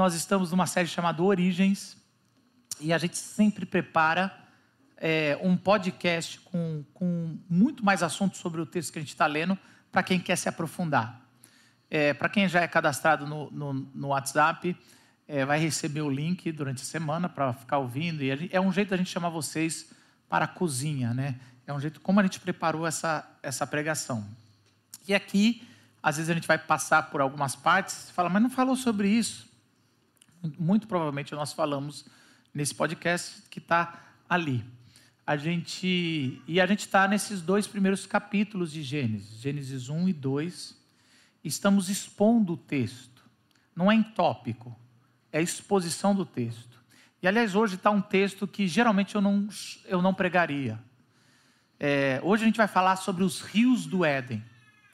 Nós estamos numa série chamada Origens e a gente sempre prepara é, um podcast com, com muito mais assuntos sobre o texto que a gente está lendo para quem quer se aprofundar. É, para quem já é cadastrado no, no, no WhatsApp, é, vai receber o link durante a semana para ficar ouvindo. E é um jeito da gente chamar vocês para a cozinha, né? É um jeito como a gente preparou essa, essa pregação. E aqui, às vezes a gente vai passar por algumas partes e fala, mas não falou sobre isso. Muito provavelmente nós falamos nesse podcast que está ali. A gente e a gente está nesses dois primeiros capítulos de Gênesis, Gênesis 1 e 2. Estamos expondo o texto. Não é em tópico, é exposição do texto. E aliás, hoje está um texto que geralmente eu não, eu não pregaria. É, hoje a gente vai falar sobre os rios do Éden.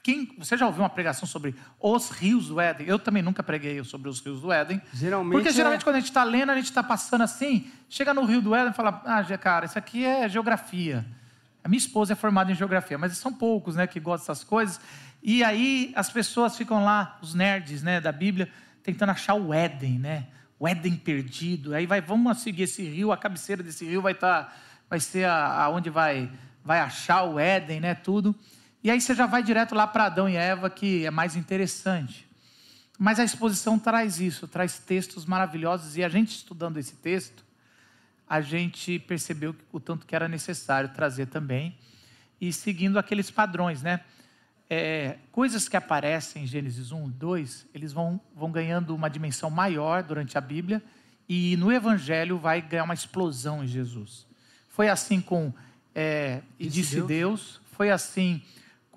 Quem, você já ouviu uma pregação sobre os rios do Éden? Eu também nunca preguei sobre os rios do Éden. Geralmente porque geralmente é... quando a gente está lendo, a gente está passando assim, chega no rio do Éden e fala: Ah, cara, isso aqui é geografia. A minha esposa é formada em geografia, mas são poucos né, que gostam dessas coisas. E aí as pessoas ficam lá, os nerds né, da Bíblia, tentando achar o Éden, né? O Éden perdido. Aí vai, vamos seguir esse rio, a cabeceira desse rio vai estar, tá, vai ser aonde vai, vai achar o Éden, né? Tudo. E aí você já vai direto lá para Adão e Eva, que é mais interessante. Mas a exposição traz isso, traz textos maravilhosos, e a gente estudando esse texto, a gente percebeu o tanto que era necessário trazer também, e seguindo aqueles padrões, né? É, coisas que aparecem em Gênesis 1, 2, eles vão, vão ganhando uma dimensão maior durante a Bíblia, e no Evangelho vai ganhar uma explosão em Jesus. Foi assim com é, E Disse, Deus. Deus, foi assim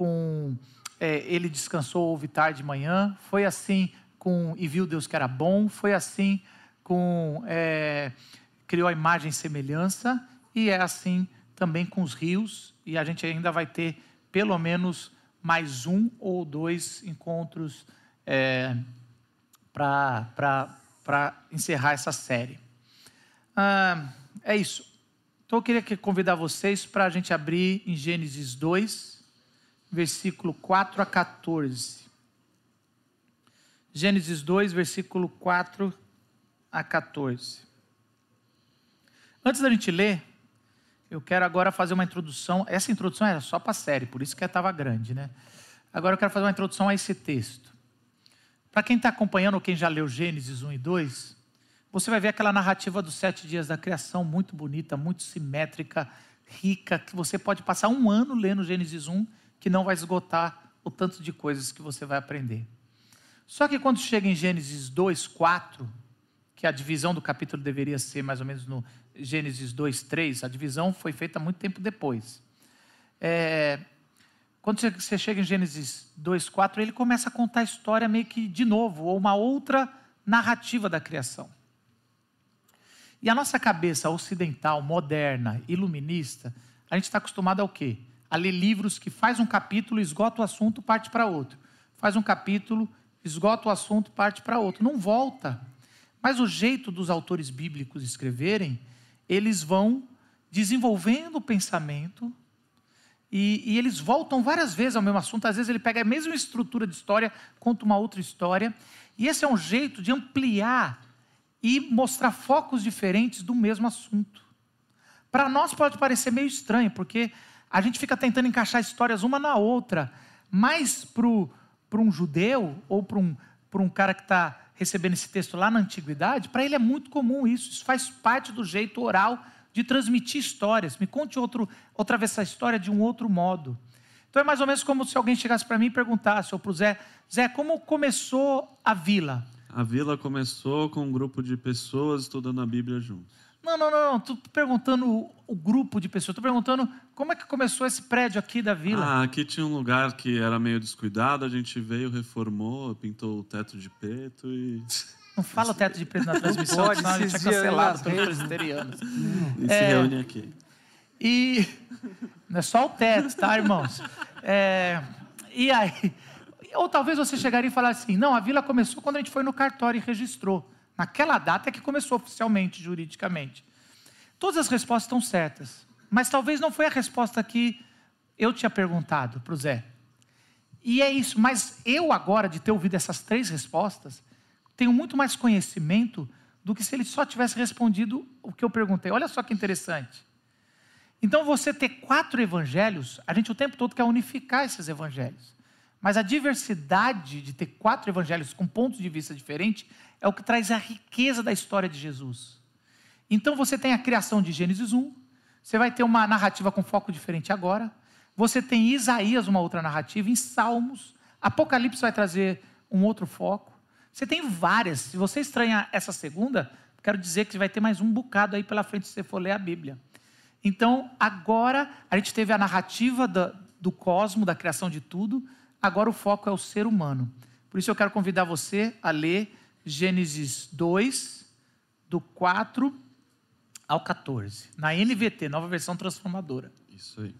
com é, ele descansou, houve tarde de manhã, foi assim com e viu Deus que era bom, foi assim com é, criou a imagem e semelhança, e é assim também com os rios, e a gente ainda vai ter pelo menos mais um ou dois encontros é, para encerrar essa série. Ah, é isso. Então eu queria convidar vocês para a gente abrir em Gênesis 2, versículo 4 a 14. Gênesis 2, versículo 4 a 14. Antes da gente ler, eu quero agora fazer uma introdução. Essa introdução era só para a série, por isso que estava grande, né? Agora eu quero fazer uma introdução a esse texto. Para quem está acompanhando ou quem já leu Gênesis 1 e 2, você vai ver aquela narrativa dos sete dias da criação, muito bonita, muito simétrica, rica, que você pode passar um ano lendo Gênesis 1 que não vai esgotar o tanto de coisas que você vai aprender. Só que quando chega em Gênesis 2, 4, que a divisão do capítulo deveria ser mais ou menos no Gênesis 2, 3, a divisão foi feita muito tempo depois. É, quando você chega em Gênesis 2, 4, ele começa a contar a história meio que de novo, ou uma outra narrativa da criação. E a nossa cabeça ocidental, moderna, iluminista, a gente está acostumado ao quê? A ler livros que faz um capítulo, esgota o assunto, parte para outro. Faz um capítulo, esgota o assunto, parte para outro. Não volta. Mas o jeito dos autores bíblicos escreverem, eles vão desenvolvendo o pensamento e, e, eles voltam várias vezes ao mesmo assunto. Às vezes ele pega a mesma estrutura de história, conta uma outra história. E esse é um jeito de ampliar e mostrar focos diferentes do mesmo assunto. Para nós pode parecer meio estranho, porque a gente fica tentando encaixar histórias uma na outra, mas para um judeu ou para um, um cara que está recebendo esse texto lá na antiguidade, para ele é muito comum isso, isso faz parte do jeito oral de transmitir histórias. Me conte outro, outra vez essa história de um outro modo. Então é mais ou menos como se alguém chegasse para mim e perguntasse, ou para o Zé, Zé, como começou a vila? A vila começou com um grupo de pessoas estudando a Bíblia juntos. Não, não, não, Estou perguntando o, o, grupo de pessoas. Estou perguntando como é que começou esse prédio aqui da vila. Ah, aqui tinha um lugar que era meio descuidado. A gente veio, reformou, pintou o teto de preto e. Não fala o teto de preto na transmissão, pode, senão a gente é cancelado pelos presbiterianos. E é, se reúne aqui. E. Não é só o teto, tá, irmãos? É, e aí. Ou talvez você chegaria e falasse assim: não, a vila começou quando a gente foi no cartório e registrou. Naquela data é que começou oficialmente, juridicamente. Todas as respostas estão certas, mas talvez não foi a resposta que eu tinha perguntado para o Zé. E é isso, mas eu agora, de ter ouvido essas três respostas, tenho muito mais conhecimento do que se ele só tivesse respondido o que eu perguntei. Olha só que interessante. Então, você ter quatro evangelhos, a gente o tempo todo quer unificar esses evangelhos. Mas a diversidade de ter quatro evangelhos com pontos de vista diferentes é o que traz a riqueza da história de Jesus. Então, você tem a criação de Gênesis 1, você vai ter uma narrativa com foco diferente agora. Você tem Isaías, uma outra narrativa, em Salmos. Apocalipse vai trazer um outro foco. Você tem várias. Se você estranhar essa segunda, quero dizer que vai ter mais um bocado aí pela frente se você for ler a Bíblia. Então, agora a gente teve a narrativa do, do cosmo, da criação de tudo, agora o foco é o ser humano. Por isso eu quero convidar você a ler Gênesis 2, do 4 ao 14, na NVT, nova versão transformadora. Isso aí.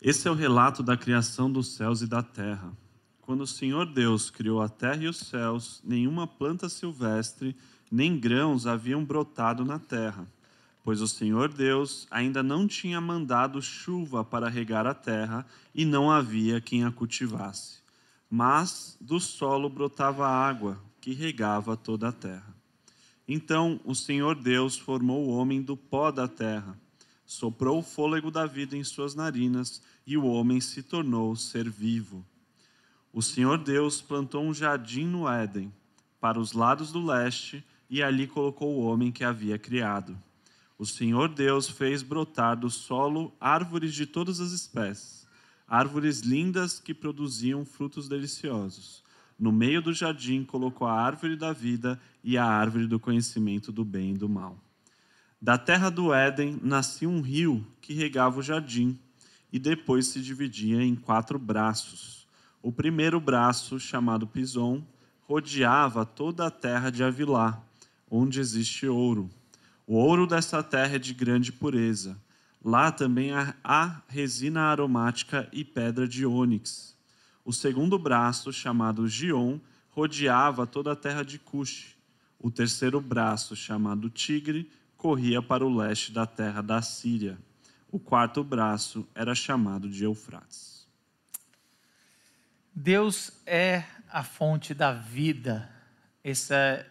Esse é o relato da criação dos céus e da terra. Quando o Senhor Deus criou a terra e os céus, nenhuma planta silvestre, nem grãos haviam brotado na terra pois o Senhor Deus ainda não tinha mandado chuva para regar a terra e não havia quem a cultivasse. Mas do solo brotava água que regava toda a terra. Então o Senhor Deus formou o homem do pó da terra, soprou o fôlego da vida em suas narinas e o homem se tornou ser vivo. O Senhor Deus plantou um jardim no Éden, para os lados do leste, e ali colocou o homem que havia criado. O Senhor Deus fez brotar do solo árvores de todas as espécies, árvores lindas que produziam frutos deliciosos. No meio do jardim colocou a árvore da vida e a árvore do conhecimento do bem e do mal. Da terra do Éden nascia um rio que regava o jardim e depois se dividia em quatro braços. O primeiro braço, chamado Pison, rodeava toda a terra de Avilá, onde existe ouro. O ouro dessa terra é de grande pureza. Lá também há resina aromática e pedra de ônix. O segundo braço, chamado Gion, rodeava toda a terra de Cush. O terceiro braço, chamado Tigre, corria para o leste da terra da Síria. O quarto braço era chamado de Eufrates. Deus é a fonte da vida. Essa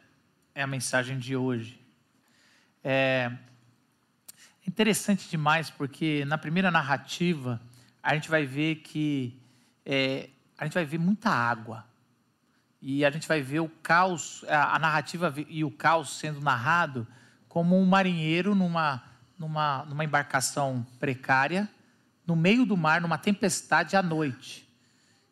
é a mensagem de hoje. É interessante demais porque na primeira narrativa a gente vai ver que é, a gente vai ver muita água e a gente vai ver o caos, a, narrativa e o caos sendo narrado como um marinheiro numa, numa, numa embarcação precária no meio do mar, numa tempestade à noite.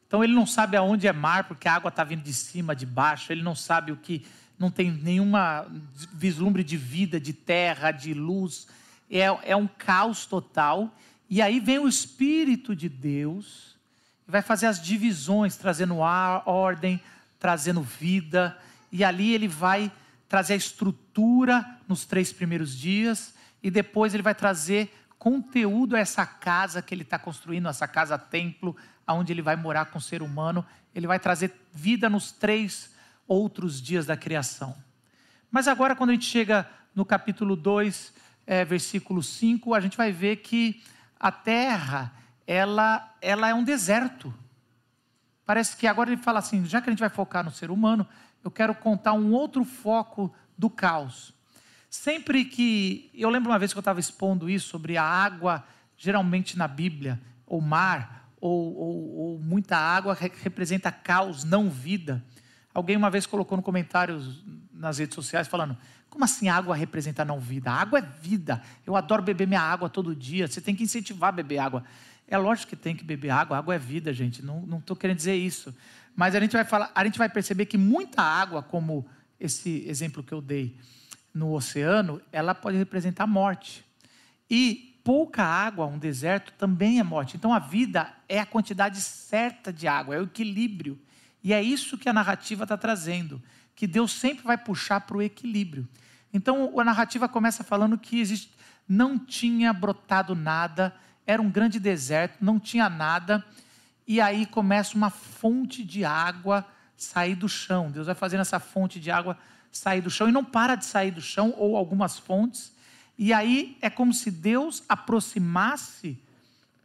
Então ele não sabe aonde é mar porque a água está vindo de cima, de baixo. Ele não sabe o que não tem nenhuma vislumbre de vida, de terra, de luz. É, é um caos total. E aí vem o Espírito de Deus vai fazer as divisões, trazendo ar, ordem, trazendo vida. E ali ele vai trazer a estrutura nos três primeiros dias e depois ele vai trazer conteúdo a essa casa que ele está construindo, essa casa-templo, aonde ele vai morar com o ser humano. Ele vai trazer vida nos três outros dias da criação. Mas agora, quando a gente chega no capítulo 2, é, versículo 5, a gente vai ver que a terra, ela, ela é um deserto. Parece que agora ele fala assim: já que a gente vai focar no ser humano, eu quero contar um outro foco do caos. Sempre que. Eu lembro uma vez que eu estava expondo isso sobre a água, geralmente na Bíblia, ou mar, ou, ou, ou muita água representa caos, não vida. Alguém uma vez colocou no comentário nas redes sociais falando: como assim água representa não vida? A água é vida. Eu adoro beber minha água todo dia. Você tem que incentivar a beber água. É lógico que tem que beber água. Água é vida, gente. Não estou querendo dizer isso. Mas a gente vai falar, a gente vai perceber que muita água, como esse exemplo que eu dei no oceano, ela pode representar morte. E pouca água, um deserto, também é morte. Então a vida é a quantidade certa de água, é o equilíbrio. E é isso que a narrativa está trazendo, que Deus sempre vai puxar para o equilíbrio. Então a narrativa começa falando que existe, não tinha brotado nada, era um grande deserto, não tinha nada, e aí começa uma fonte de água sair do chão. Deus vai fazendo essa fonte de água sair do chão e não para de sair do chão, ou algumas fontes. E aí é como se Deus aproximasse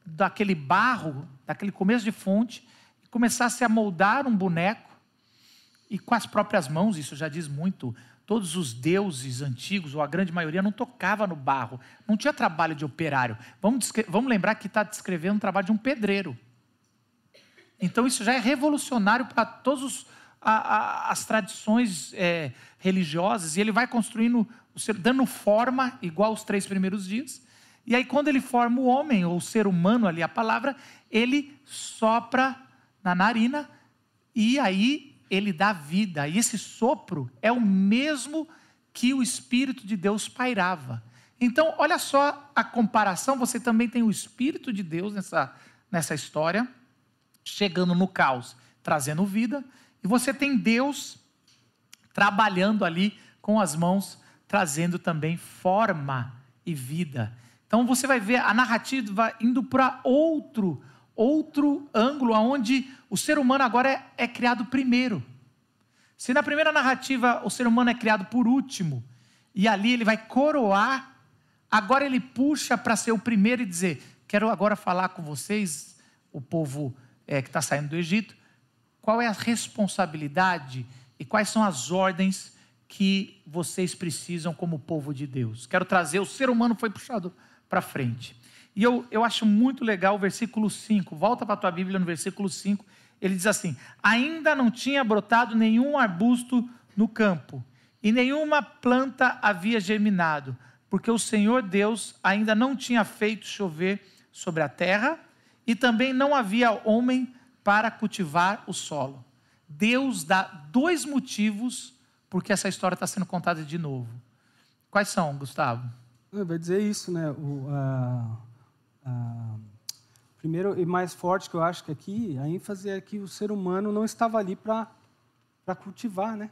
daquele barro, daquele começo de fonte, começasse a moldar um boneco e com as próprias mãos, isso já diz muito. Todos os deuses antigos, ou a grande maioria, não tocava no barro, não tinha trabalho de operário. Vamos, vamos lembrar que está descrevendo o trabalho de um pedreiro. Então isso já é revolucionário para todas as tradições é, religiosas, e ele vai construindo, dando forma, igual os três primeiros dias. E aí, quando ele forma o homem, ou o ser humano ali, a palavra, ele sopra na narina, e aí ele dá vida. E esse sopro é o mesmo que o Espírito de Deus pairava. Então, olha só a comparação, você também tem o Espírito de Deus nessa, nessa história chegando no caos, trazendo vida, e você tem Deus trabalhando ali com as mãos, trazendo também forma e vida. Então você vai ver a narrativa indo para outro outro ângulo, aonde o ser humano agora é, é criado primeiro. Se na primeira narrativa o ser humano é criado por último, e ali ele vai coroar, agora ele puxa para ser o primeiro e dizer: Quero agora falar com vocês, o povo é, que está saindo do Egito, qual é a responsabilidade e quais são as ordens que vocês precisam como povo de Deus. Quero trazer, o ser humano foi puxado para frente. E eu, eu acho muito legal o versículo 5, volta para a tua Bíblia no versículo 5, ele diz assim: Ainda não tinha brotado nenhum arbusto no campo, e nenhuma planta havia germinado, porque o Senhor Deus ainda não tinha feito chover sobre a terra, e também não havia homem para cultivar o solo. Deus dá dois motivos porque essa história está sendo contada de novo. Quais são, Gustavo? Vai dizer isso, né? O, a, primeiro e mais forte que eu acho que aqui, a ênfase é que o ser humano não estava ali para cultivar, né?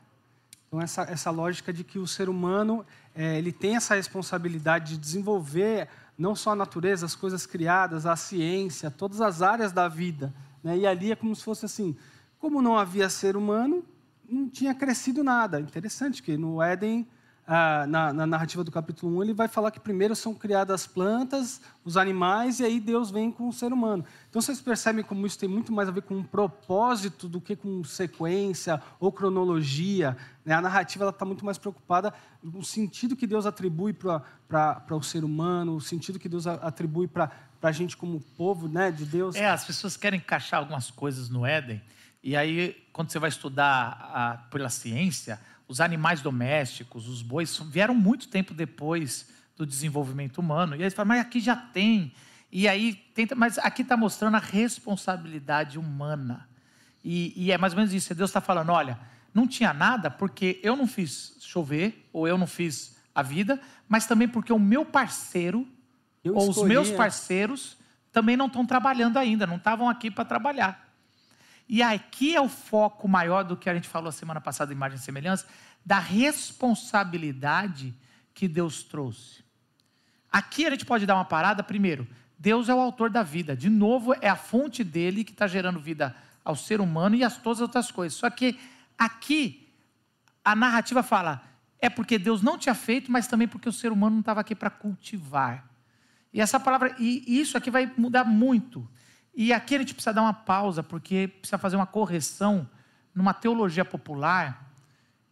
Então, essa, essa lógica de que o ser humano é, ele tem essa responsabilidade de desenvolver não só a natureza, as coisas criadas, a ciência, todas as áreas da vida. Né? E ali é como se fosse assim: como não havia ser humano, não tinha crescido nada. Interessante que no Éden ah, na, na, narrativa do capítulo 1, ele vai falar que primeiro são criadas as plantas, os animais, e aí Deus vem com o ser humano. Então vocês percebem como isso tem muito mais a ver com um propósito do que com sequência ou cronologia. Né? A narrativa está muito mais preocupada no sentido que Deus atribui para o ser humano, o sentido que Deus atribui para a gente como povo né, de Deus. É, as pessoas querem encaixar algumas coisas no Éden, e aí, quando você vai estudar a, pela ciência os animais domésticos, os bois, vieram muito tempo depois do desenvolvimento humano. E aí eles falam, mas aqui já tem. E aí, tenta, mas aqui está mostrando a responsabilidade humana. E, e, é mais ou menos isso. Deus está falando: olha, não tinha nada porque eu não fiz chover, ou eu não fiz a vida, mas também porque o meu parceiro, eu ou escolhi, os meus parceiros, também não estão trabalhando ainda, não estavam aqui para trabalhar. E aqui é o foco maior do que a gente falou semana passada, imagem e semelhança, da responsabilidade que Deus trouxe. Aqui a gente pode dar uma parada, primeiro, Deus é o autor da vida, de novo, é a fonte dele que está gerando vida ao ser humano e a todas as outras coisas. Só que aqui a narrativa fala, é porque Deus não tinha feito, mas também porque o ser humano não estava aqui para cultivar. E essa palavra, e isso aqui vai mudar muito. E aqui a gente precisa dar uma pausa, porque precisa fazer uma correção numa teologia popular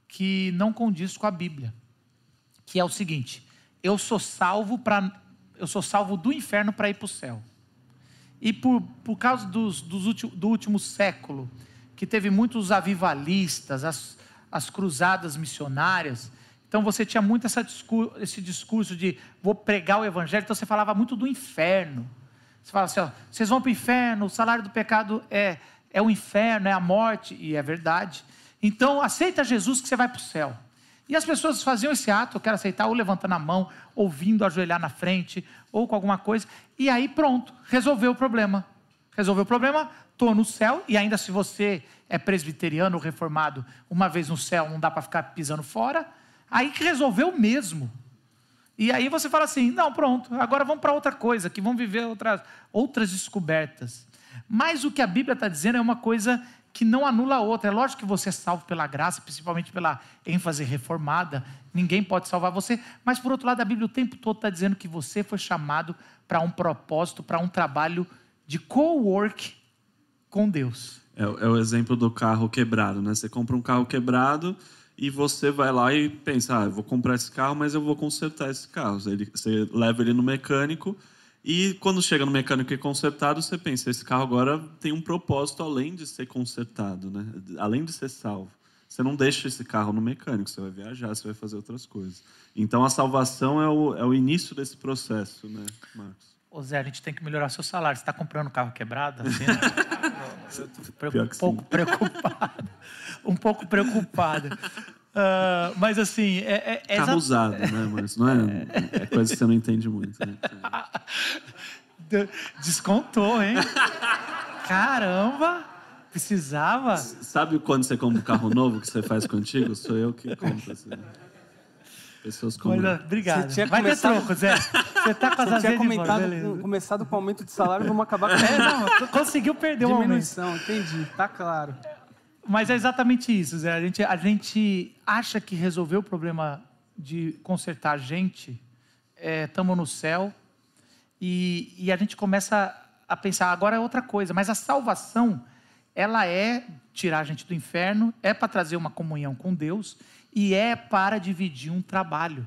que não condiz com a Bíblia. Que é o seguinte: eu sou salvo para eu sou salvo do inferno para ir para o céu. E por, por causa dos, dos últimos, do último século, que teve muitos avivalistas, as, as cruzadas missionárias, então você tinha muito essa discurso, esse discurso de vou pregar o evangelho, então você falava muito do inferno. Você fala assim, ó, vocês vão para o inferno, o salário do pecado é, é o inferno, é a morte, e é verdade. Então, aceita Jesus que você vai para o céu. E as pessoas faziam esse ato, eu quero aceitar, ou levantando a mão, ou vindo ajoelhar na frente, ou com alguma coisa, e aí pronto, resolveu o problema. Resolveu o problema, estou no céu, e ainda se você é presbiteriano ou reformado, uma vez no céu, não dá para ficar pisando fora, aí que resolveu mesmo. E aí você fala assim: não, pronto, agora vamos para outra coisa, que vamos viver outras, outras descobertas. Mas o que a Bíblia está dizendo é uma coisa que não anula a outra. É lógico que você é salvo pela graça, principalmente pela ênfase reformada. Ninguém pode salvar você. Mas, por outro lado, a Bíblia o tempo todo está dizendo que você foi chamado para um propósito, para um trabalho de co-work com Deus. É, é o exemplo do carro quebrado, né? Você compra um carro quebrado e você vai lá e pensa, ah, eu vou comprar esse carro, mas eu vou consertar esse carro. Ele, você leva ele no mecânico e quando chega no mecânico e consertado, você pensa, esse carro agora tem um propósito além de ser consertado, né? Além de ser salvo. Você não deixa esse carro no mecânico, você vai viajar, você vai fazer outras coisas. Então a salvação é o, é o início desse processo, né, Marcos? Ô Zé, a gente tem que melhorar seu salário. Você está comprando carro quebrado? Assim, né? um pouco preocupado. Um pouco preocupado. Uh, mas assim, é, é Carro usado, né? Mas não é, é coisa que você não entende muito. Né? Descontou, hein? Caramba! Precisava? Sabe quando você compra um carro novo que você faz contigo? Sou eu que compro. Assim. Pessoas como. Olha, obrigado. Você tinha Vai começado... ter troco, Zé. Você tá com as Você tinha comentado, começado com aumento de salário, vamos acabar com É, não, conseguiu perder o aumento. Diminuição, entendi, tá claro. Mas é exatamente isso, Zé. A gente, a gente acha que resolveu o problema de consertar a gente, estamos é, no céu, e, e a gente começa a pensar, agora é outra coisa, mas a salvação, ela é tirar a gente do inferno, é para trazer uma comunhão com Deus, e é para dividir um trabalho.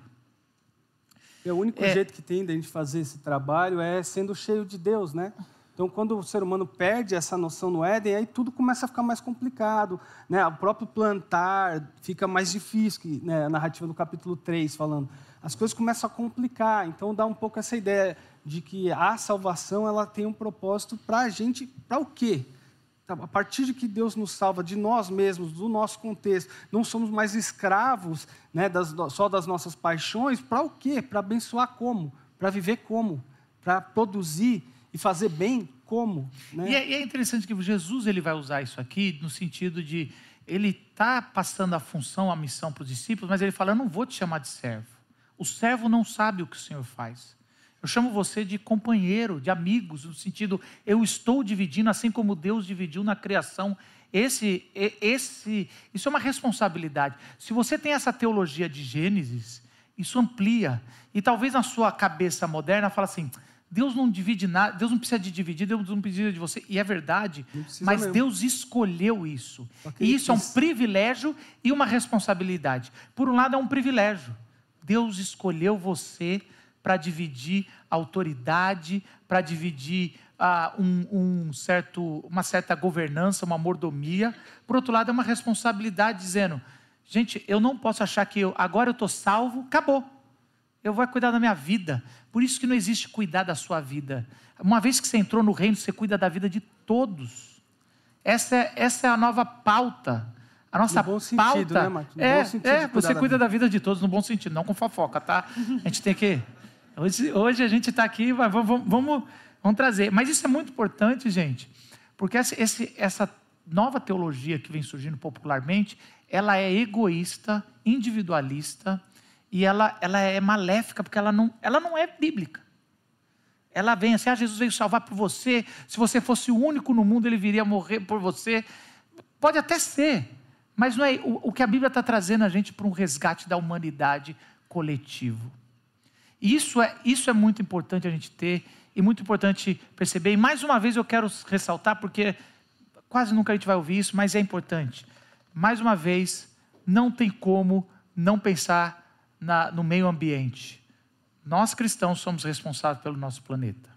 E o único é... jeito que tem de a gente fazer esse trabalho é sendo cheio de Deus, né? Então, quando o ser humano perde essa noção no Éden, aí tudo começa a ficar mais complicado. Né? O próprio plantar fica mais difícil, né? a narrativa do capítulo 3 falando. As coisas começam a complicar. Então, dá um pouco essa ideia de que a salvação ela tem um propósito para a gente, para o quê? Tá, a partir de que Deus nos salva de nós mesmos, do nosso contexto, não somos mais escravos né, das, só das nossas paixões, para o quê? Para abençoar como? Para viver como? Para produzir e fazer bem como? Né? E, é, e, é, interessante que Jesus ele vai usar isso aqui no sentido de ele está passando a função, a missão para os discípulos, mas ele fala: Eu não vou te chamar de servo. O servo não sabe o que o Senhor faz. Eu chamo você de companheiro, de amigos, no sentido, eu estou dividindo, assim como Deus dividiu na criação. Esse, esse, isso é uma responsabilidade. Se você tem essa teologia de Gênesis, isso amplia. E talvez na sua cabeça moderna fala assim: Deus não divide nada, Deus não precisa de dividir, Deus não precisa de você. E é verdade, mas mesmo. Deus escolheu isso. E isso é um privilégio e uma responsabilidade. Por um lado, é um privilégio. Deus escolheu você para dividir autoridade, para dividir uh, um, um certo, uma certa governança, uma mordomia. Por outro lado, é uma responsabilidade dizendo: gente, eu não posso achar que eu, agora eu estou salvo, acabou. Eu vou cuidar da minha vida. Por isso que não existe cuidar da sua vida. Uma vez que você entrou no reino, você cuida da vida de todos. Essa é, essa é a nova pauta. A nossa no bom sentido, pauta né, é, é você cuida da vida. da vida de todos no bom sentido, não com fofoca, tá? A gente tem que Hoje, hoje a gente está aqui, vamos, vamos, vamos, trazer. Mas isso é muito importante, gente, porque essa, essa nova teologia que vem surgindo popularmente, ela é egoísta, individualista e ela, ela é maléfica porque ela não, ela não é bíblica. Ela vem assim, ah, Jesus veio salvar por você, se você fosse o único no mundo, ele viria morrer por você. Pode até ser, mas não é o, o que a Bíblia está trazendo a gente para um resgate da humanidade coletivo. Isso é, isso é muito importante a gente ter e muito importante perceber. E mais uma vez eu quero ressaltar, porque quase nunca a gente vai ouvir isso, mas é importante. Mais uma vez, não tem como não pensar na, no meio ambiente. Nós cristãos somos responsáveis pelo nosso planeta.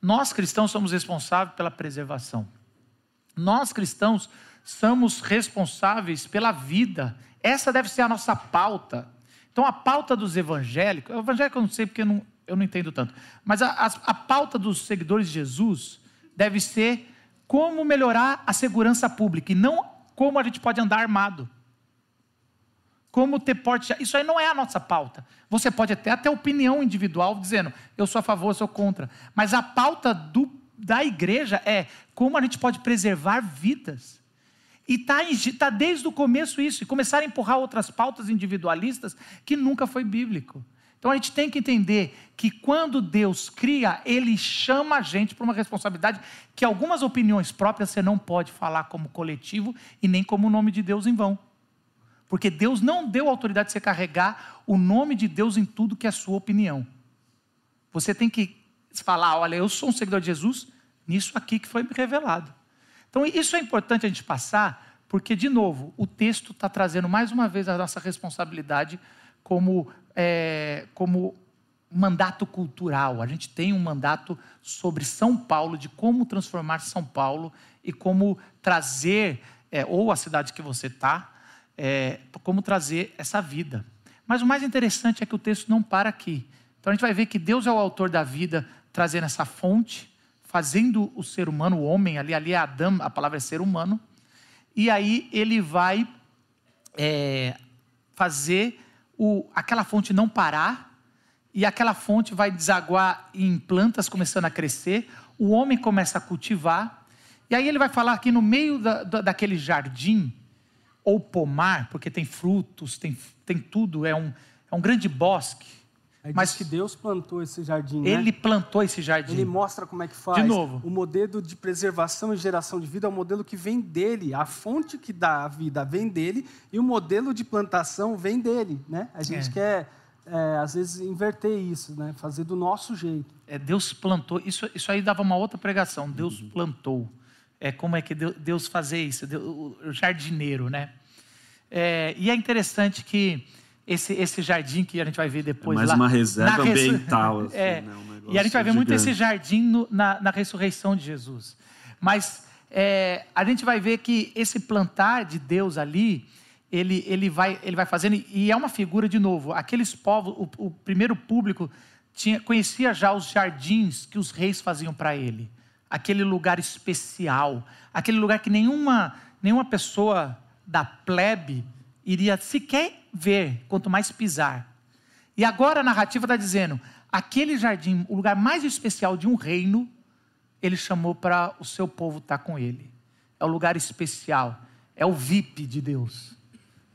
Nós cristãos somos responsáveis pela preservação. Nós cristãos somos responsáveis pela vida. Essa deve ser a nossa pauta. Então, a pauta dos evangélicos, evangélico eu não sei porque eu não, eu não entendo tanto, mas a, a, a pauta dos seguidores de Jesus deve ser como melhorar a segurança pública e não como a gente pode andar armado. Como ter porte. Isso aí não é a nossa pauta. Você pode ter até opinião individual dizendo eu sou a favor, eu sou contra. Mas a pauta do, da igreja é como a gente pode preservar vidas. E está tá desde o começo isso, e começar a empurrar outras pautas individualistas que nunca foi bíblico. Então a gente tem que entender que quando Deus cria, Ele chama a gente para uma responsabilidade que algumas opiniões próprias você não pode falar como coletivo e nem como o nome de Deus em vão. Porque Deus não deu autoridade de você carregar o nome de Deus em tudo que é sua opinião. Você tem que falar: olha, eu sou um seguidor de Jesus nisso aqui que foi revelado. Então, isso é importante a gente passar, porque, de novo, o texto está trazendo mais uma vez a nossa responsabilidade como, é, como mandato cultural. A gente tem um mandato sobre São Paulo, de como transformar São Paulo e como trazer, é, ou a cidade que você está, é, como trazer essa vida. Mas o mais interessante é que o texto não para aqui. Então a gente vai ver que Deus é o autor da vida, trazendo essa fonte, fazendo o ser humano, o homem, ali, ali é Adão, a palavra é ser humano, e aí ele vai é, fazer o, aquela fonte não parar, e aquela fonte vai desaguar em plantas começando a crescer, o homem começa a cultivar, e aí ele vai falar que no meio da, da, daquele jardim, ou pomar, porque tem frutos, tem, tem tudo, é um, é um grande bosque. Aí mas que Deus plantou esse jardim. Né? Ele né? plantou esse jardim. Ele mostra como é que faz. De novo. O modelo de preservação e geração de vida é um modelo que vem dele. A fonte que dá a vida vem dele e o modelo de plantação vem dele. Né? A gente é. quer, é, às vezes, inverter isso, né? fazer do nosso jeito. É, Deus plantou. Isso, isso aí dava uma outra pregação. Deus uhum. plantou. É como é que Deus fazer isso? o jardineiro, né? É, e é interessante que esse, esse jardim que a gente vai ver depois é mais lá, uma reserva ambiental. Assim, é, né? um e a gente vai ver gigante. muito esse jardim no, na, na, ressurreição de Jesus. Mas é, a gente vai ver que esse plantar de Deus ali, ele, ele, vai, ele vai fazendo, e é uma figura de novo. Aqueles povos, o, o primeiro público tinha, conhecia já os jardins que os reis faziam para ele. Aquele lugar especial, aquele lugar que nenhuma, nenhuma pessoa da plebe iria sequer ver, quanto mais pisar. E agora a narrativa está dizendo: aquele jardim, o lugar mais especial de um reino, ele chamou para o seu povo estar tá com ele. É o lugar especial, é o VIP de Deus,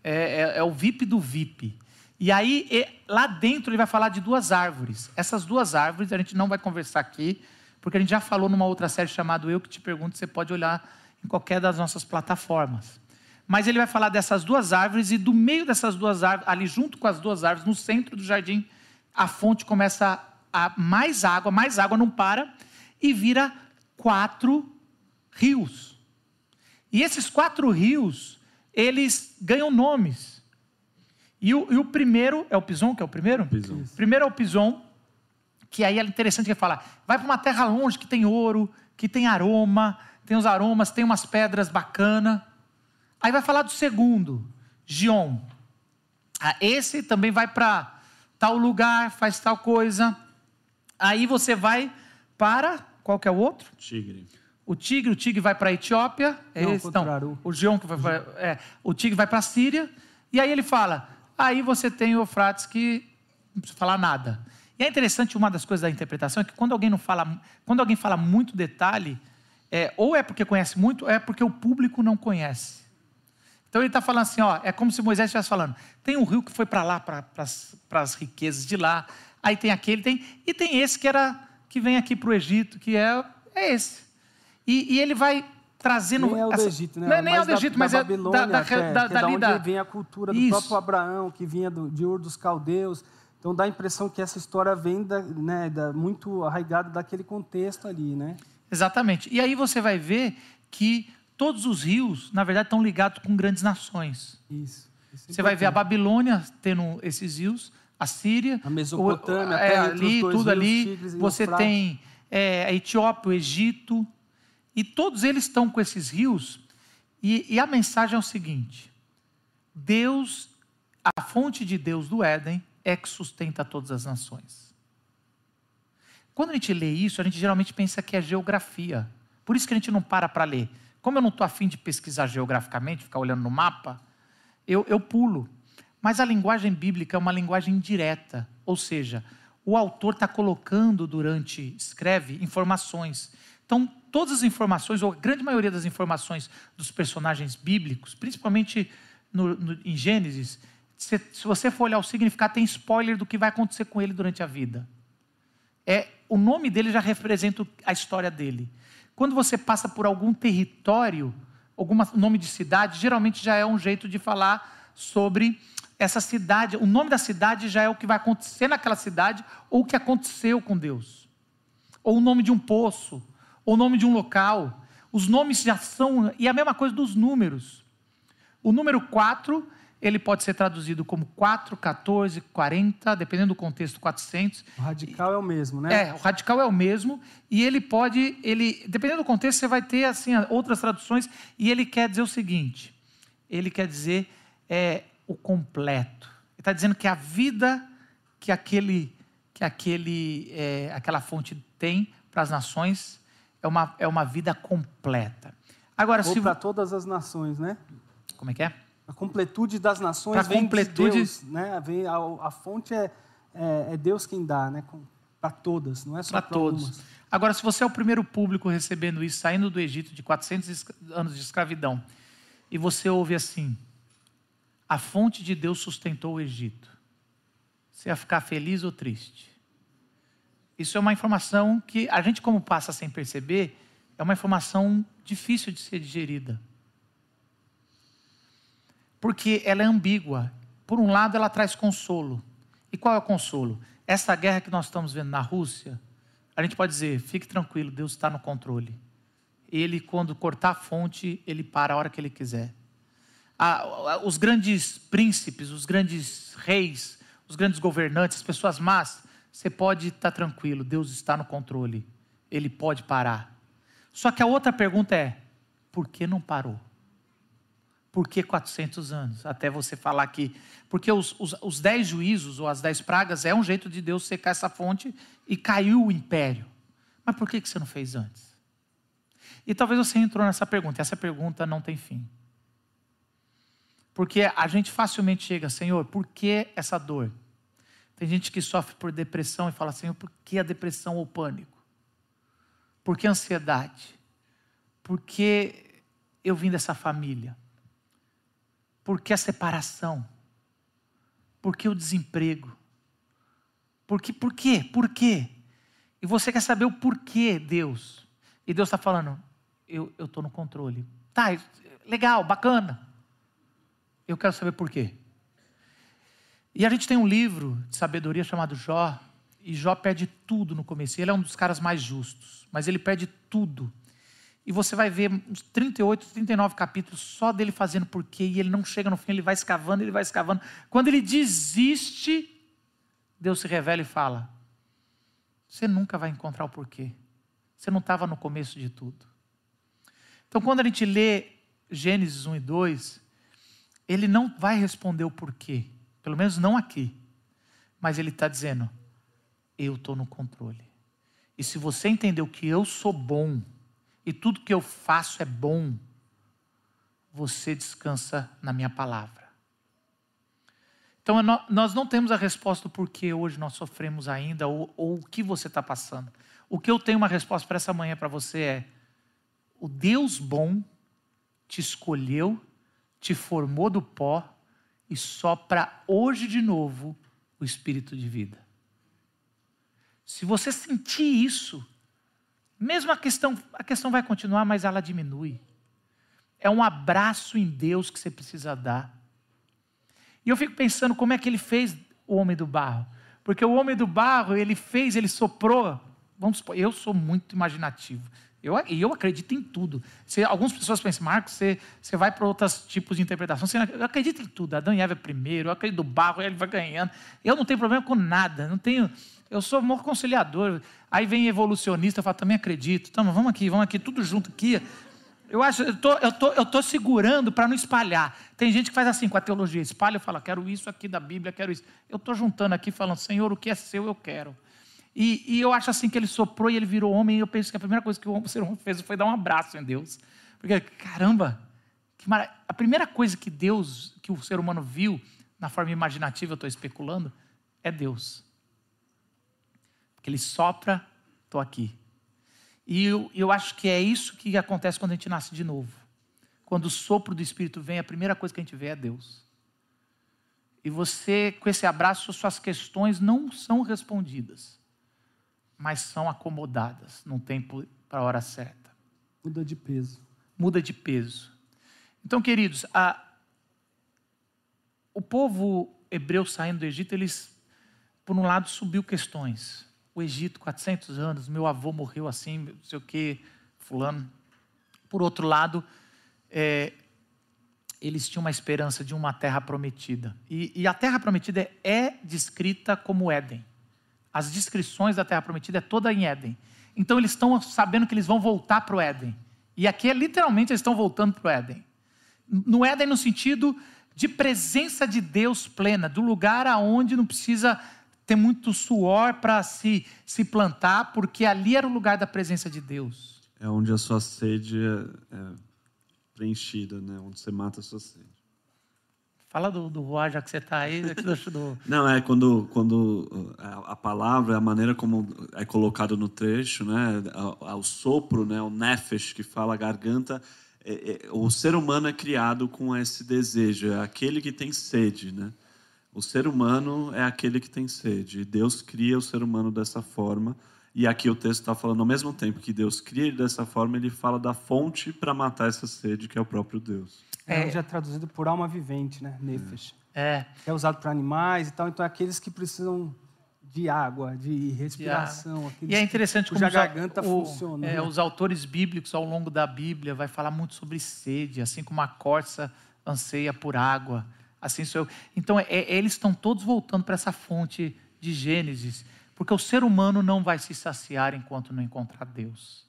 é, é, é o VIP do VIP. E aí, lá dentro, ele vai falar de duas árvores. Essas duas árvores, a gente não vai conversar aqui, porque a gente já falou numa outra série chamada Eu Que Te Pergunto, você pode olhar em qualquer das nossas plataformas. Mas ele vai falar dessas duas árvores e do meio dessas duas árvores, ali junto com as duas árvores, no centro do jardim, a fonte começa a mais água, mais água não para e vira quatro rios. E esses quatro rios, eles ganham nomes. E o, e o primeiro é o Pison, que é o primeiro? Pison. Primeiro é o Pison, que aí é interessante que ele fala, vai para uma terra longe que tem ouro, que tem aroma, tem os aromas, tem umas pedras bacanas. Aí vai falar do segundo, Gion. Ah, esse também vai para tal lugar, faz tal coisa. Aí você vai para qual que é o outro? Tigre. O tigre, o tigre vai para a Etiópia. É não, esse, não, o Gion que vai pra, é, o tigre vai para a Síria. E aí ele fala, aí você tem o Eufrates que não precisa falar nada. E é interessante uma das coisas da interpretação é que quando alguém não fala, quando alguém fala muito detalhe, é, ou é porque conhece muito, ou é porque o público não conhece. Então ele está falando assim, ó, é como se Moisés estivesse falando, tem um rio que foi para lá, para as riquezas de lá, aí tem aquele, tem, e tem esse que era que vem aqui para o Egito, que é, é esse. E, e ele vai trazendo. Nem é o do Egito, né? Não é nem é o do Egito, mas é da, da, da, da, que é onde da... vem a cultura do Isso. próprio Abraão, que vinha do, de Ur dos Caldeus. Então dá a impressão que essa história vem da, né, da, muito arraigada daquele contexto ali, né? Exatamente. E aí você vai ver que todos os rios, na verdade, estão ligados com grandes nações. Isso. Isso é Você vai ver a Babilônia tendo esses rios, a Síria, a Mesopotâmia, o, é, ali, tudo rios, ali. Você tem é, a Etiópia, o Egito, e todos eles estão com esses rios. E, e a mensagem é o seguinte: Deus, a fonte de Deus do Éden, é que sustenta todas as nações. Quando a gente lê isso, a gente geralmente pensa que é geografia. Por isso que a gente não para para ler. Como eu não estou afim de pesquisar geograficamente, ficar olhando no mapa, eu, eu pulo. Mas a linguagem bíblica é uma linguagem direta, ou seja, o autor está colocando durante, escreve, informações. Então, todas as informações, ou a grande maioria das informações dos personagens bíblicos, principalmente no, no, em Gênesis, se, se, você for olhar o significado, tem spoiler do que vai acontecer com ele durante a vida. É, o nome dele já representa a história dele. Quando você passa por algum território, algum nome de cidade, geralmente já é um jeito de falar sobre essa cidade. O nome da cidade já é o que vai acontecer naquela cidade ou o que aconteceu com Deus. Ou o nome de um poço, ou o nome de um local. Os nomes já são. E a mesma coisa dos números. O número 4, ele pode ser traduzido como 4, 14, 40, dependendo do contexto, 400. O radical é o mesmo, né? É, o radical é o mesmo. E ele pode. ele Dependendo do contexto, você vai ter assim, outras traduções. E ele quer dizer o seguinte: ele quer dizer é, o completo. Ele está dizendo que a vida que aquele que aquele, é, aquela fonte tem para as nações é uma, é uma vida completa. Agora, Ou se para todas as nações, né? Como é que é? A completude das nações pra vem completude... de Deus, né? Vem, a, a fonte é, é, é, Deus quem dá, né? Para todas, não é só para todos. Algumas. Agora, se você é o primeiro público recebendo isso, saindo do Egito de 400 anos de escravidão, e você ouve assim: a fonte de Deus sustentou o Egito. Você ia ficar feliz ou triste? Isso é uma informação que a gente, como passa sem perceber, é uma informação difícil de ser digerida. Porque ela é ambígua. Por um lado, ela traz consolo. E qual é o consolo? Essa guerra que nós estamos vendo na Rússia, a gente pode dizer: fique tranquilo, Deus está no controle. Ele, quando cortar a fonte, ele para a hora que ele quiser. os grandes príncipes, os grandes reis, os grandes governantes, as pessoas más, você pode estar tranquilo, Deus está no controle, Ele pode parar. Só que a outra pergunta é: por que não parou? Por que 400 anos? Até você falar que. Porque os, os, os dez juízos ou as dez pragas é um jeito de Deus secar essa fonte e caiu o império. Mas por que, que você não fez antes? E talvez você entrou nessa pergunta. Essa pergunta não tem fim. Porque a gente facilmente chega, Senhor, por que essa dor? Tem gente que sofre por depressão e fala, Senhor, por que a depressão ou pânico? Por que a ansiedade? Por que eu vim dessa família? Por que a separação? Por que o desemprego? Por, que, por quê? Por quê? E você quer saber o porquê, Deus. E Deus está falando, eu estou no controle. Tá, legal, bacana. Eu quero saber por quê. E a gente tem um livro de sabedoria chamado Jó, e Jó perde tudo no começo. Ele é um dos caras mais justos, mas ele perde tudo. E você vai ver uns 38, 39 capítulos só dele fazendo porquê, e ele não chega no fim, ele vai escavando, ele vai escavando. Quando ele desiste, Deus se revela e fala: Você nunca vai encontrar o porquê. Você não estava no começo de tudo. Então, quando a gente lê Gênesis 1 e 2, ele não vai responder o porquê, pelo menos não aqui. Mas ele está dizendo: eu estou no controle. E se você entendeu que eu sou bom e tudo que eu faço é bom, você descansa na minha palavra. Então nós não temos a resposta do porquê hoje nós sofremos ainda ou, ou o que você está passando. O que eu tenho uma resposta para essa manhã para você é: o Deus bom te escolheu te formou do pó e sopra hoje de novo o espírito de vida. Se você sentir isso, mesmo a questão, a questão vai continuar, mas ela diminui. É um abraço em Deus que você precisa dar. E eu fico pensando como é que ele fez o homem do barro. Porque o homem do barro, ele fez, ele soprou. Vamos supor, eu sou muito imaginativo. Eu, eu acredito em tudo. Se, algumas pessoas pensam, Marcos, você, você vai para outros tipos de interpretação. Você, eu acredito em tudo. Adão e Eva é primeiro, eu acredito no barro, ele vai ganhando. Eu não tenho problema com nada. Não tenho, eu sou amor conciliador. Aí vem evolucionista, eu falo, também acredito. Então, vamos aqui, vamos aqui, tudo junto aqui. Eu acho, eu tô, eu tô, eu tô segurando para não espalhar. Tem gente que faz assim com a teologia, espalha, eu falo, quero isso aqui da Bíblia, quero isso. Eu estou juntando aqui, falando, Senhor, o que é seu, eu quero. E, e, eu acho assim que ele soprou e ele virou homem, e eu penso que a primeira coisa que o ser humano fez foi dar um abraço em Deus. Porque, caramba, mar... a primeira coisa que Deus, que o ser humano viu, na forma imaginativa, eu estou especulando, é Deus. Porque ele sopra, estou aqui. E eu, eu acho que é isso que acontece quando a gente nasce de novo. Quando o sopro do Espírito vem, a primeira coisa que a gente vê é Deus. E você, com esse abraço, suas questões não são respondidas mas são acomodadas num tempo para a hora certa. Muda de peso. Muda de peso. Então, queridos, a, o povo hebreu saindo do Egito, eles, por um lado, subiu questões. O Egito, 400 anos, meu avô morreu assim, não sei o que, fulano. Por outro lado, é, eles tinham uma esperança de uma terra prometida. E, e, a terra prometida é descrita como Éden. As descrições da terra prometida é toda em Éden. Então eles estão sabendo que eles vão voltar para o Éden. E aqui é literalmente eles estão voltando para o Éden. No Éden no sentido de presença de Deus plena, do lugar aonde não precisa ter muito suor para se, se plantar, porque ali era o lugar da presença de Deus. É onde a sua sede é, é preenchida, né? onde você mata a sua sede. Fala do, do voar, já que você está aí. Do... Não, é quando, quando a, a, palavra, a maneira como é colocado no trecho, né? o sopro, né? o nefesh, que fala a garganta, é, é, o ser humano é criado com esse desejo, é aquele que tem sede, né? O ser humano é aquele que tem sede. E Deus cria o ser humano dessa forma. E aqui o texto está falando, ao mesmo tempo que Deus cria ele dessa forma, ele fala da fonte para matar essa sede, que é o próprio Deus. É, já é traduzido por alma vivente, né? Nefesh. É. é usado para animais e tal. Então, é aqueles que precisam de água, de respiração. E é interessante como a garganta o, funciona. É, né? Os autores bíblicos, ao longo da Bíblia, vai falar muito sobre sede, assim como a corça anseia por água assim sou eu. Então, é, é, eles estão todos voltando para essa fonte de Gênesis, porque o ser humano não vai se saciar enquanto não encontrar Deus.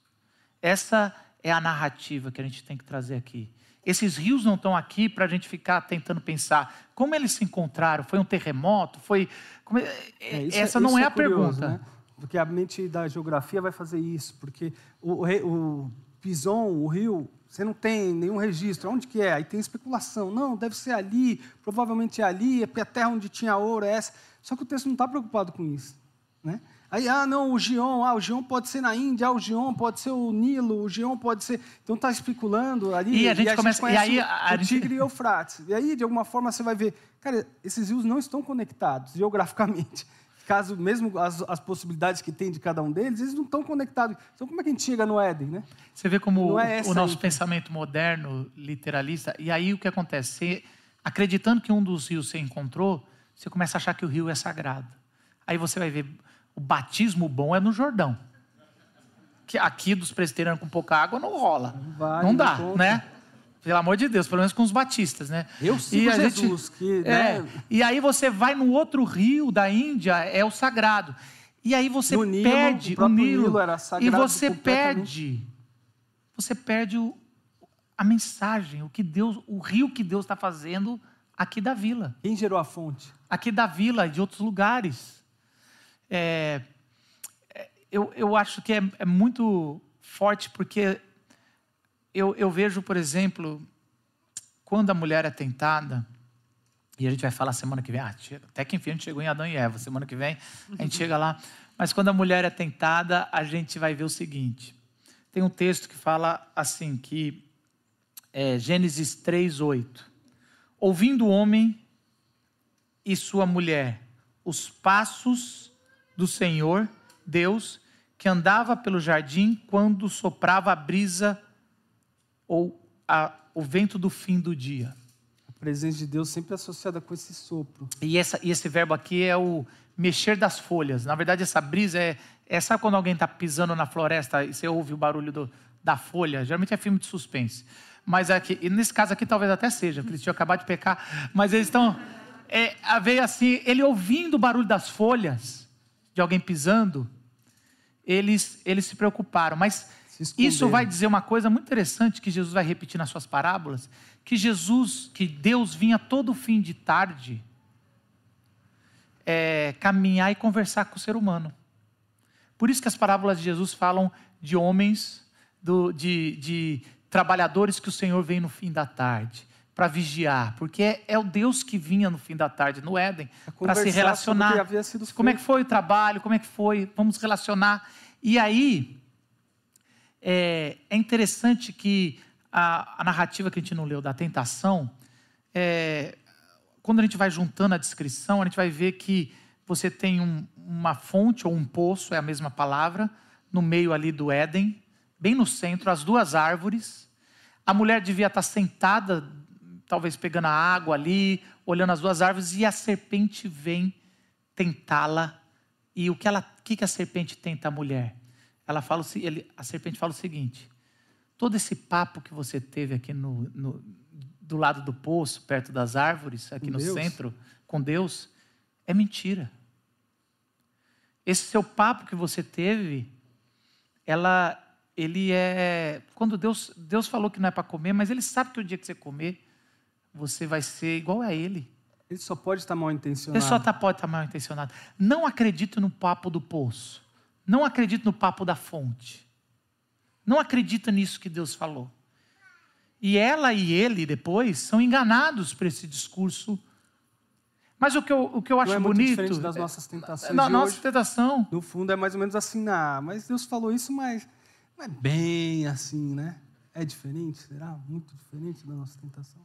Essa é a narrativa que a gente tem que trazer aqui. Esses rios não estão aqui para a gente ficar tentando pensar como eles se encontraram. Foi um terremoto? Foi. Como... É, é Essa não é, é a curioso, pergunta. Né? Porque a mente da geografia vai fazer isso. Porque o, o, o Pison, o rio, você não tem nenhum registro. Onde que é? Aí tem especulação. Não, deve ser ali, provavelmente é ali, é porque a terra onde tinha ouro é essa. Só que o texto não está preocupado com isso. Né? Aí, ah, não, o Gion, ah, o Gion pode ser na Índia, ah, o Gion pode ser o Nilo, o Gion pode ser. Então está especulando ali. E a gente, e a começa. Gente e aí, a, o Tigre e o Eufrates. E aí, de alguma forma, você vai ver. Cara, esses rios não estão conectados geograficamente caso mesmo as, as, possibilidades que tem de cada um deles, eles não estão conectados. Então, como é que a gente chega no Éden, né? Você vê como é o nosso aí. pensamento moderno, literalista, e aí o que acontece? Você, acreditando que um dos rios você encontrou, você começa a achar que o rio é sagrado. Aí você vai ver, o batismo bom é no Jordão. Que aqui dos presbiterianos com pouca água não rola. Não, vale, não dá, né? Pelo amor de Deus, pelo menos com os batistas, né? Eu sigo e Jesus. Gente, que, é, né? E aí você vai no outro rio da Índia, é o sagrado. E aí você no perde Nilo, o, o Nilo, Nilo era sagrado e você perde, você perde o, a mensagem, o que Deus, o rio que Deus está fazendo aqui da vila. Quem gerou a fonte? Aqui da vila e de outros lugares. É, é eu, eu acho que é, é muito forte porque eu, eu vejo, por exemplo, quando a mulher é tentada, e a gente vai falar semana que vem, ah, até que enfim a gente chegou em Adão e Eva, semana que vem a gente chega lá. Mas quando a mulher é tentada, a gente vai ver o seguinte: tem um texto que fala assim, que é Gênesis 3, 8. Ouvindo o homem e sua mulher os passos do Senhor, Deus, que andava pelo jardim quando soprava a brisa ou a, o vento do fim do dia. A presença de Deus sempre associada com esse sopro. E, essa, e esse verbo aqui é o mexer das folhas. Na verdade, essa brisa é. é sabe quando alguém está pisando na floresta e você ouve o barulho do, da folha? Geralmente é filme de suspense. Mas aqui, e nesse caso aqui talvez até seja, porque eles tinham acabado de pecar. Mas eles estão. É, assim, ele ouvindo o barulho das folhas, de alguém pisando, eles, eles se preocuparam. Mas isso vai dizer uma coisa muito interessante que Jesus vai repetir nas suas parábolas, que Jesus, que Deus vinha todo fim de tarde é, caminhar e conversar com o ser humano. Por isso que as parábolas de Jesus falam de homens, do, de, de trabalhadores que o Senhor vem no fim da tarde para vigiar, porque é, é, o Deus que vinha no fim da tarde no Éden para se relacionar. Como é que foi o trabalho? Como é que foi? Vamos relacionar. E aí é, é interessante que a, a, narrativa que a gente não leu da tentação, é, quando a gente vai juntando a descrição, a gente vai ver que você tem um, uma fonte ou um poço, é a mesma palavra, no meio ali do Éden, bem no centro, as duas árvores. A mulher devia estar sentada, talvez pegando a água ali, olhando as duas árvores, e a serpente vem tentá-la. E o que, ela, o que a serpente tenta a mulher? ela fala, ele, a serpente fala o seguinte: todo esse papo que você teve aqui no, no do lado do poço, perto das árvores, aqui no Deus? centro, com Deus, é mentira. Esse seu papo que você teve, ela, ele é quando Deus Deus falou que não é para comer, mas Ele sabe que o dia que você comer, você vai ser igual a Ele. Ele só pode estar mal intencionado. Ele só tá, pode estar mal intencionado. Não acredito no papo do poço. Não acredito no papo da fonte. Não acredita nisso que Deus falou. E ela e ele depois são enganados por esse discurso. Mas o que eu, o que eu acho Não é muito bonito. diferente das nossas tentações na nossa hoje. tentação. No fundo é mais ou menos assim, ah, mas Deus falou isso, mas não é bem assim, né? É diferente, será? Muito diferente da nossa tentação.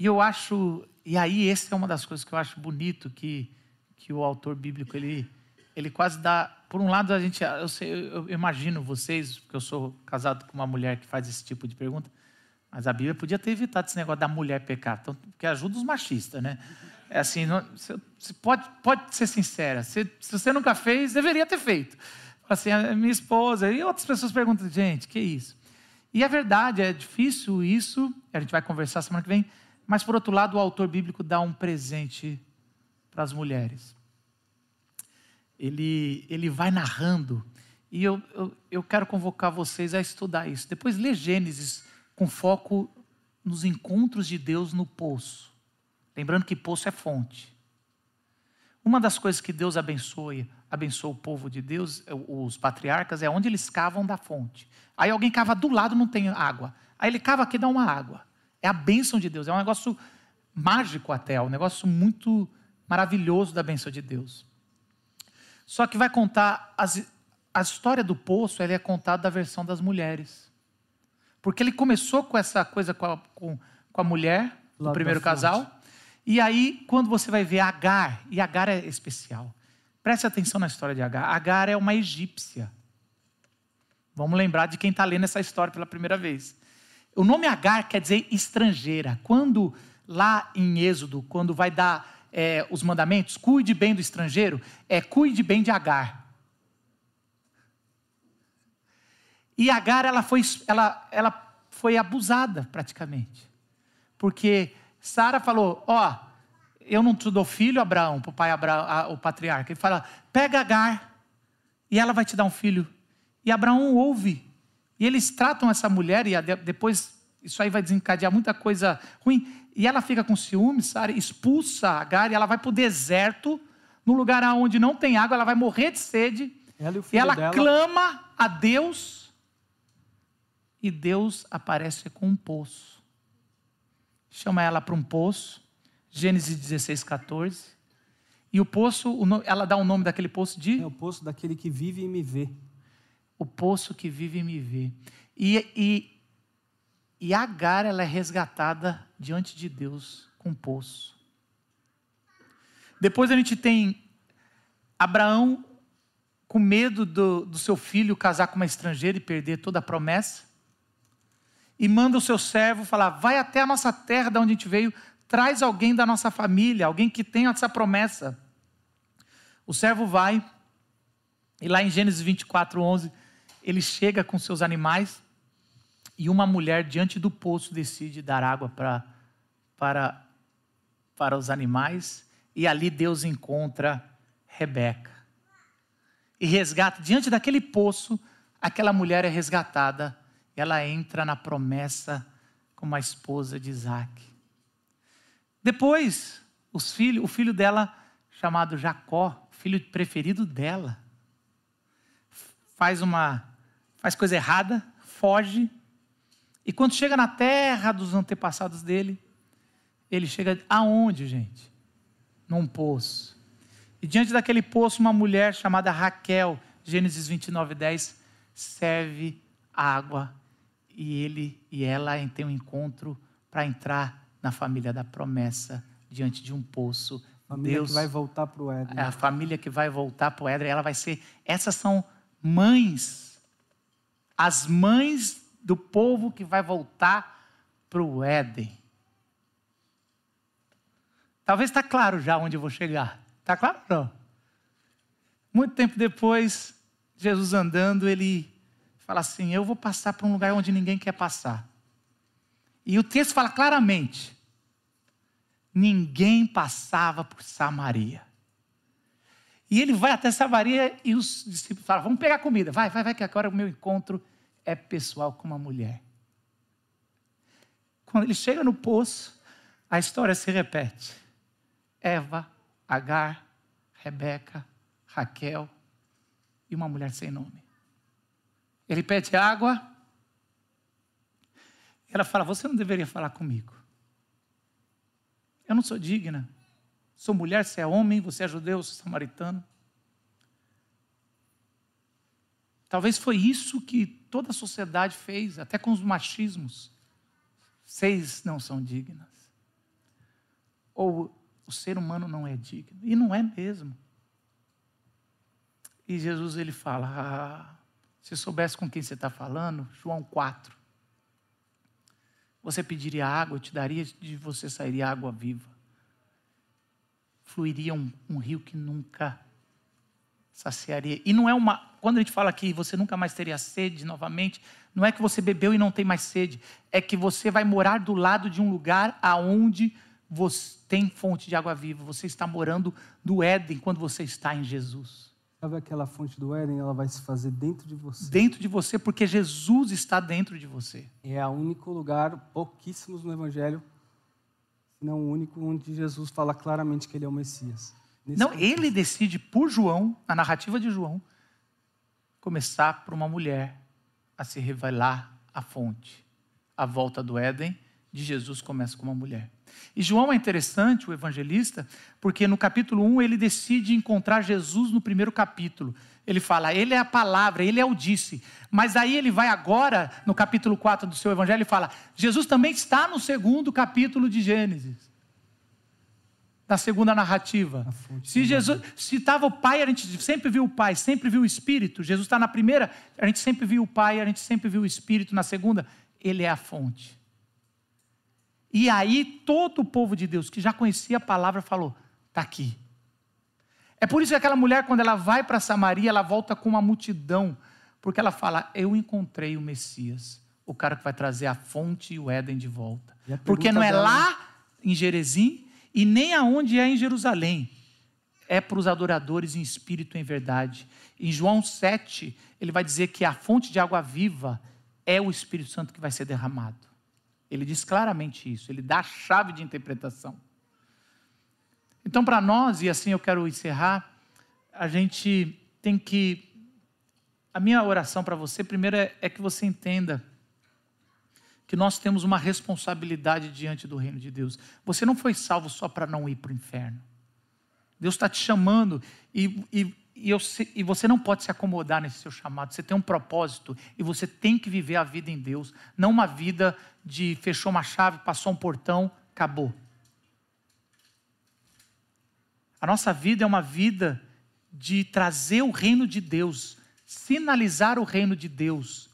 E eu acho, e aí essa é uma das coisas que eu acho bonito que, que o autor bíblico ele, ele quase dá, por um lado a gente, eu, sei, eu imagino vocês, porque eu sou casado com uma mulher que faz esse tipo de pergunta, mas a Bíblia podia ter evitado esse negócio da mulher pecar, então, porque ajuda os machistas, né? É assim, não, você, pode, pode ser sincera, se, se você nunca fez, deveria ter feito. Assim, minha esposa e outras pessoas perguntam, gente, que isso? E é verdade, é difícil isso, a gente vai conversar semana que vem, mas por outro lado, o autor bíblico dá um presente para as mulheres. Ele, ele vai narrando, e eu, eu, eu quero convocar vocês a estudar isso. Depois lê Gênesis com foco nos encontros de Deus no poço. Lembrando que poço é fonte. Uma das coisas que Deus abençoa, abençoa o povo de Deus, os patriarcas, é onde eles cavam da fonte. Aí alguém cava do lado, não tem água. Aí ele cava aqui dá uma água. É a bênção de Deus. É um negócio mágico até, é um negócio muito maravilhoso da bênção de Deus. Só que vai contar as, a história do poço, ela é contada da versão das mulheres. Porque ele começou com essa coisa com a, com, com a mulher, Lá no primeiro casal. E aí, quando você vai ver Agar, e Agar é especial. Preste atenção na história de Agar. Agar é uma egípcia. Vamos lembrar de quem está lendo essa história pela primeira vez. O nome Agar quer dizer estrangeira. Quando, lá em Êxodo, quando vai dar é, os mandamentos, cuide bem do estrangeiro, é cuide bem de Agar. E Agar, ela foi, ela, ela foi abusada praticamente. Porque Sara falou: Ó, eu não te dou filho, Abraão, para o pai Abraão, o patriarca. Ele fala: pega Agar e ela vai te dar um filho. E Abraão ouve. E eles tratam essa mulher, e depois isso aí vai desencadear muita coisa ruim. E ela fica com ciúmes, Sara, expulsa Agar e ela vai para o deserto, num lugar onde não tem água, ela vai morrer de sede. Ela e E ela dela. clama a Deus, e Deus aparece com um poço. Chama ela para um poço, Gênesis 16, 14. E o poço, ela dá o nome daquele poço de É o poço daquele que vive e me vê. O poço que vive me vê. E, e, e Agar, ela é resgatada diante de Deus com um poço. Depois a gente tem Abraão com medo do, do seu filho casar com uma estrangeira e perder toda a promessa. E manda o seu servo falar: vai até a nossa terra de onde a gente veio, traz alguém da nossa família, alguém que tenha essa promessa. O servo vai, e lá em Gênesis 24, 11, ele chega com seus animais e uma mulher diante do poço decide dar água pra, para, para os animais. E ali Deus encontra Rebeca. E resgata, diante daquele poço, aquela mulher é resgatada. Ela entra na promessa como a esposa de Isaac. Depois, os filhos, o filho dela, chamado Jacó, filho preferido dela, faz uma faz coisa errada, foge, e quando chega na terra dos antepassados dele, ele chega aonde, gente? Num poço. E diante daquele poço, uma mulher chamada Raquel, Gênesis 29, 10, serve água. E ele e ela têm um encontro para entrar na família da promessa, diante de um poço. Família Deus que vai voltar para o Éden. é a família que vai voltar para o Éden, ela vai ser. Essas são mães, as mães do povo que vai voltar para o Éden. Talvez está claro já onde eu vou chegar. Está claro? Não. Muito tempo depois, Jesus andando, ele fala assim: Eu vou passar para um lugar onde ninguém quer passar. E o texto fala claramente: ninguém passava por Samaria. E ele vai até Samaria e os discípulos falam: Vamos pegar comida, vai, vai, vai, que agora o meu encontro é pessoal com uma mulher. Quando ele chega no poço, a história se repete. Eva, Agar, Rebeca, Raquel e uma mulher sem nome. Ele pede água. Ela fala: Você não deveria falar comigo. Eu não sou digna. Sou mulher, você é homem, você é judeu, você é samaritano. Talvez foi isso que toda a sociedade fez, até com os machismos. Vocês não são dignas. Ou o ser humano não é digno. E não é mesmo. E Jesus ele fala: ah, se soubesse com quem você está falando, João 4. Você pediria água, eu te daria, de você sairia água viva. Fluiria um, um rio que nunca saciaria. E não é uma. Quando a gente fala que você nunca mais teria sede novamente, não é que você bebeu e não tem mais sede. É que você vai morar do lado de um lugar aonde você tem fonte de água viva. Você está morando do Éden quando você está em Jesus. Sabe aquela fonte do Éden? Ela vai se fazer dentro de você. Dentro de você, porque Jesus está dentro de você. É o único lugar, pouquíssimos no Evangelho, não o único, onde Jesus fala claramente que ele é o Messias. Nesse não, contexto. ele decide por João, na narrativa de João, começar por uma mulher a se revelar a fonte. A volta do Éden de Jesus começa com uma mulher. E João é interessante, o evangelista, porque no capítulo 1 ele decide encontrar Jesus no primeiro capítulo. Ele fala, ele é a palavra, ele é o disse. Mas aí ele vai agora, no capítulo 4 do seu evangelho, e fala: Jesus também está no segundo capítulo de Gênesis. Da segunda narrativa. Se Jesus, se estava o Pai, a gente sempre viu o Pai, sempre viu o Espírito. Jesus está na primeira, a gente sempre viu o Pai, a gente sempre viu o Espírito. Na segunda, ele é a fonte. E aí todo o povo de Deus que já conhecia a palavra falou: está aqui. É por isso que aquela mulher, quando ela vai para Samaria, ela volta com uma multidão, porque ela fala: Eu encontrei o Messias, o cara que vai trazer a fonte e o Éden de volta. Porque não é dela... lá em Jerezim e nem aonde é em Jerusalém. É para os adoradores em espírito e em verdade. Em João 7, ele vai dizer que a fonte de água viva é o Espírito Santo que vai ser derramado. Ele diz claramente isso, ele dá a chave de interpretação. Então, para nós, e assim eu quero encerrar, a gente tem que. A minha oração para você, primeiro, é, é que você entenda que nós temos uma responsabilidade diante do reino de Deus. Você não foi salvo só para não ir para o inferno. Deus está te chamando e, e, e, eu, e, você não pode se acomodar nesse seu chamado. Você tem um propósito e você tem que viver a vida em Deus, não uma vida de fechou uma chave, passou um portão, acabou. A nossa vida é uma vida de trazer o reino de Deus, sinalizar o reino de Deus,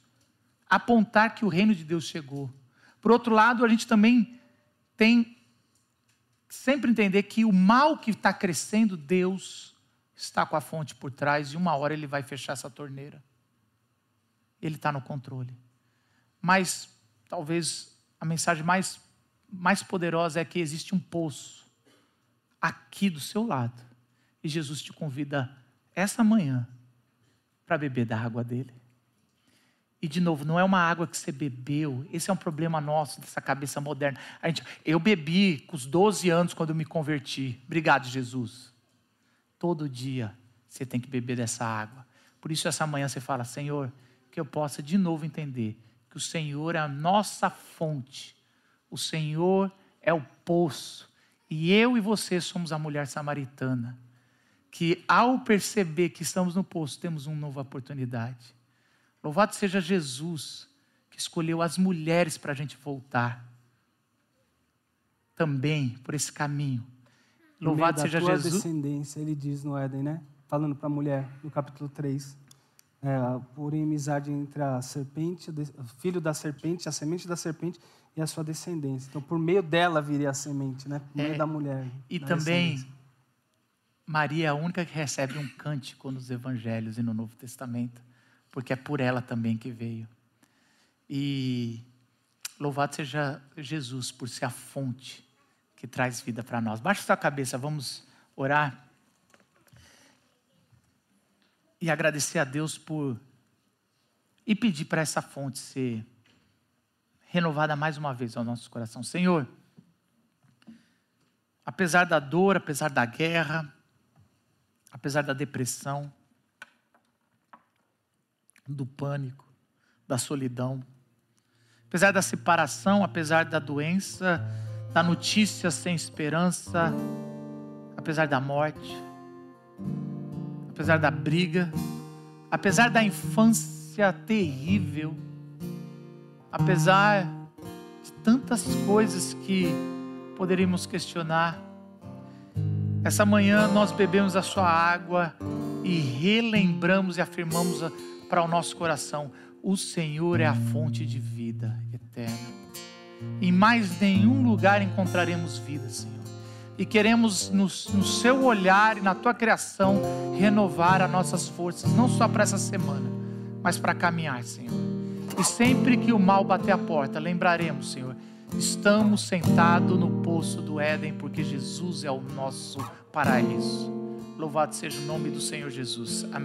apontar que o reino de Deus chegou. Por outro lado, a gente também tem sempre entender que o mal que está crescendo, Deus está com a fonte por trás e uma hora ele vai fechar essa torneira. Ele está no controle. Mas talvez a mensagem mais, mais poderosa é que existe um poço aqui do seu lado. E Jesus te convida essa manhã para beber da água dele. E de novo, não é uma água que você bebeu. Esse é um problema nosso, dessa cabeça moderna. A gente, eu bebi com os 12 anos quando eu me converti. Obrigado, Jesus. Todo dia você tem que beber dessa água. Por isso, essa manhã você fala, Senhor, que eu possa de novo entender que o Senhor é a nossa fonte. O Senhor é o poço. E eu e você somos a mulher samaritana. Que ao perceber que estamos no poço, temos uma nova oportunidade. Louvado seja Jesus, que escolheu as mulheres para a gente voltar. Também por esse caminho Louvado seja tua Jesus. descendência, ele diz no Éden, né? Falando para a mulher, no capítulo 3. É, por inimizade entre a serpente, o filho da serpente, a semente da serpente e a sua descendência. Então, por meio dela viria a semente, né? Por meio é, da mulher. E também, Maria é a única que recebe um cântico nos evangelhos e no Novo Testamento. porque é por ela também que veio. E louvado seja Jesus por ser a fonte que traz vida para nós. Baixa sua cabeça, vamos orar e agradecer a Deus por e pedir para essa fonte ser renovada mais uma vez ao nosso coração. Senhor, apesar da dor, apesar da guerra, apesar da depressão, do pânico, da solidão, apesar da separação, apesar da doença, da notícia sem esperança, apesar da morte, apesar da briga, apesar da infância terrível, apesar de tantas coisas que poderíamos questionar, essa manhã nós bebemos a sua água e relembramos e afirmamos para o nosso coração: o Senhor é a fonte de vida eterna. Em mais nenhum lugar encontraremos vida, Senhor. E queremos, no, no seu olhar e na tua criação, renovar as nossas forças, não só para essa semana, mas para caminhar, Senhor. E sempre que o mal bater a porta, lembraremos, Senhor, estamos sentados no poço do Éden, porque Jesus é o nosso paraíso. Louvado seja o nome do Senhor Jesus. Amém.